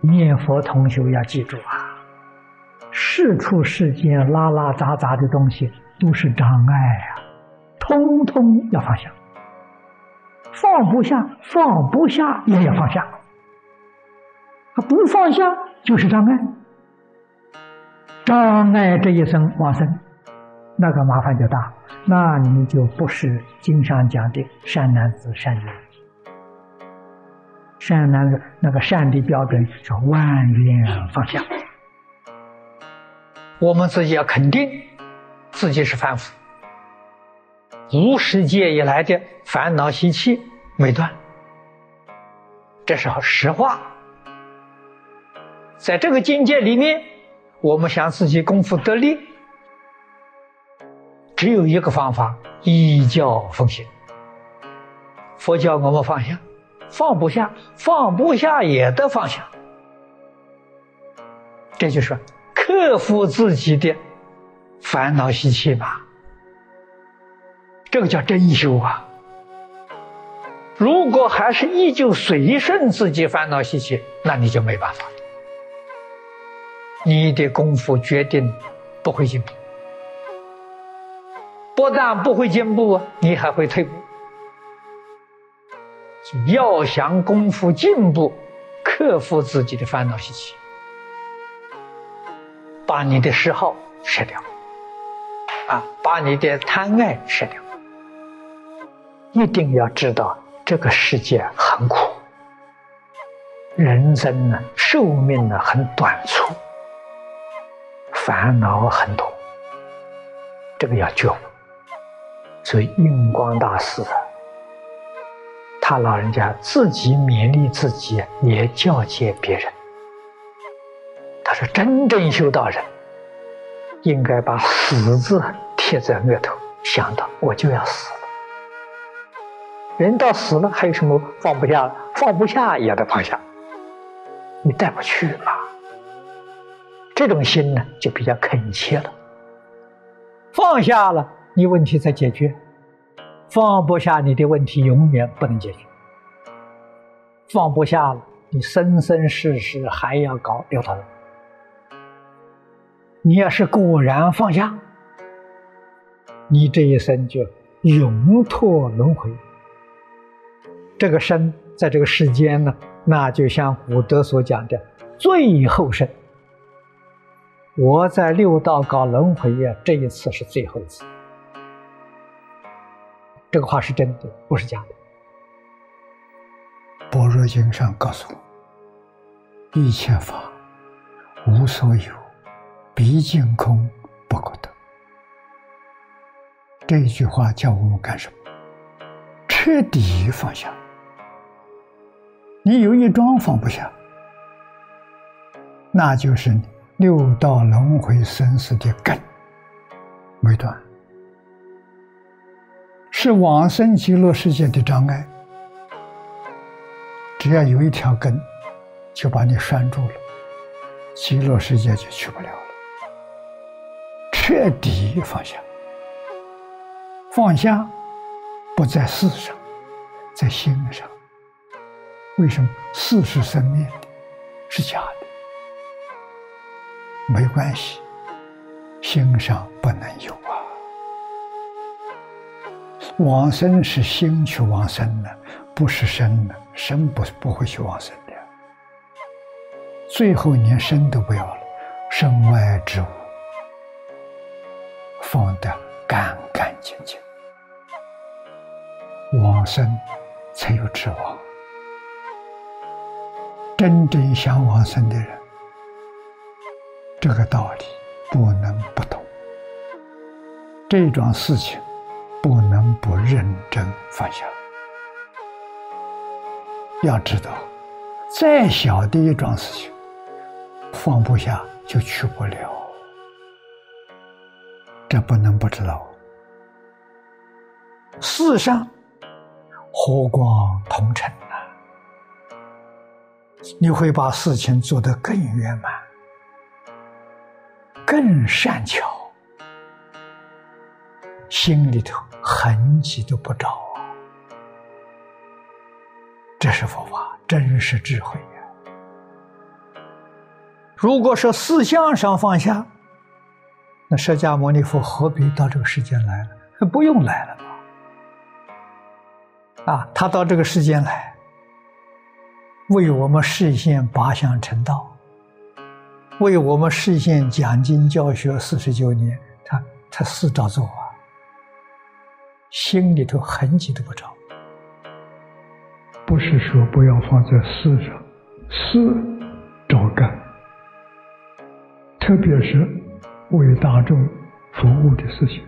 念佛同学要记住啊，世出世间拉拉杂杂的东西都是障碍啊，通通要放下。放不下，放不下也要放下。他不放下就是障碍，障碍这一生往生，那个麻烦就大，那你就不是经上讲的善男子、善女。善男子那个善的标准是万缘放下。我们自己要肯定自己是凡夫，无世界以来的烦恼习气没断，这是实话。在这个境界里面，我们想自己功夫得力，只有一个方法：依教奉行。佛教我们放下，放不下，放不下也得放下。这就是克服自己的烦恼习气吧。这个叫真修啊！如果还是依旧随顺自己烦恼习气，那你就没办法。你的功夫决定不会进步，不但不会进步啊，你还会退步。要想功夫进步，克服自己的烦恼习气，把你的嗜好舍掉，啊，把你的贪爱舍掉。一定要知道，这个世界很苦，人生呢，寿命呢很短促。烦恼很多，这个要觉悟。所以印光大师啊，他老人家自己勉励自己，也教诫别人。他说：“真正修道人，应该把死字贴在额头，想到我就要死了。人到死了，还有什么放不下？放不下也得放下，你带不去嘛。”这种心呢，就比较恳切了。放下了，你问题才解决；放不下，你的问题永远不能解决。放不下了，你生生世世还要搞六道轮。你要是果然放下，你这一生就永脱轮回。这个生在这个世间呢，那就像古德所讲的最后生。我在六道搞轮回呀，这一次是最后一次。这个话是真的，不是假的。《般若经》上告诉我：“一切法无所有，毕竟空不可得。”这句话叫我们干什么？彻底放下。你有一桩放不下，那就是。六道轮回生死的根没断，是往生极乐世界的障碍。只要有一条根，就把你拴住了，极乐世界就去不了了。彻底放下，放下不在事上，在心上。为什么事是生灭的，是假的？没关系，心上不能有。往生是心去往生的，不是身的，身不不会去往生的。最后连身都不要了，身外之物放得干干净净，往生才有指望。真正想往生的人。这个道理不能不懂，这桩事情不能不认真放下。要知道，再小的一桩事情，放不下就去不了，这不能不知道。世上和光同尘呐，你会把事情做得更圆满。更善巧，心里头痕迹都不着啊！这是佛法，真是智慧呀！如果说思想上放下，那释迦牟尼佛何必到这个世间来了？不用来了嘛！啊，他到这个世间来，为我们实现八相成道，为我们实现讲经教学四十九年，他他四照做啊，心里头痕迹都不着。不是说不要放在事上，事照干，特别是为大众服务的事情，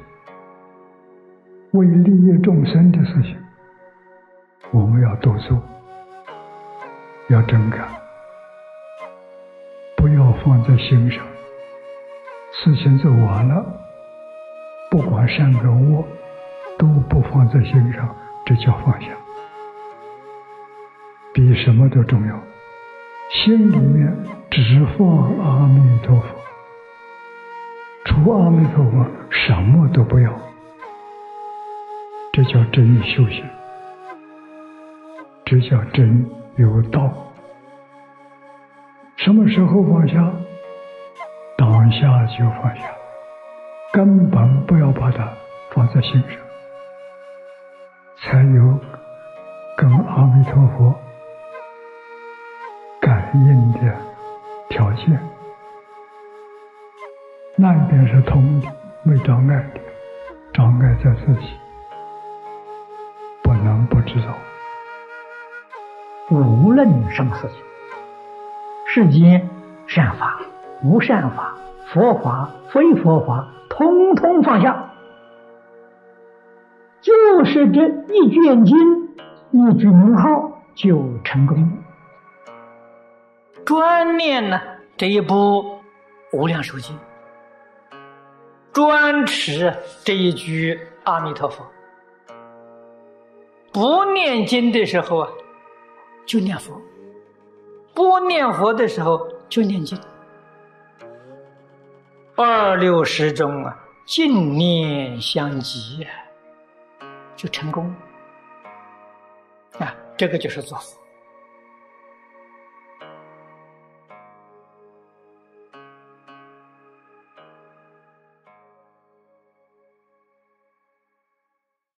为利益众生的事情，我们要多做，要真干，不要放在心上。事情做完了，不管善跟恶，都不放在心上，这叫放下。比什么都重要，心里面只放阿弥陀佛，除阿弥陀佛什么都不要，这叫真修行，这叫真有道。什么时候放下？当下就放下，根本不要把它放在心上，才有跟阿弥陀佛感。应的条件，那一边是通的，没障碍的，障碍在自己，不能不知道。无论什么事情，世间善法、无善法、佛法、非佛法，通通放下，是这一卷经、一句名号就成功。专念呢这一部《无量寿经》，专持这一句阿弥陀佛。不念经的时候啊，就念佛；不念佛的时候就念经。二六十中啊，净念相继，就成功。啊，这个就是做佛。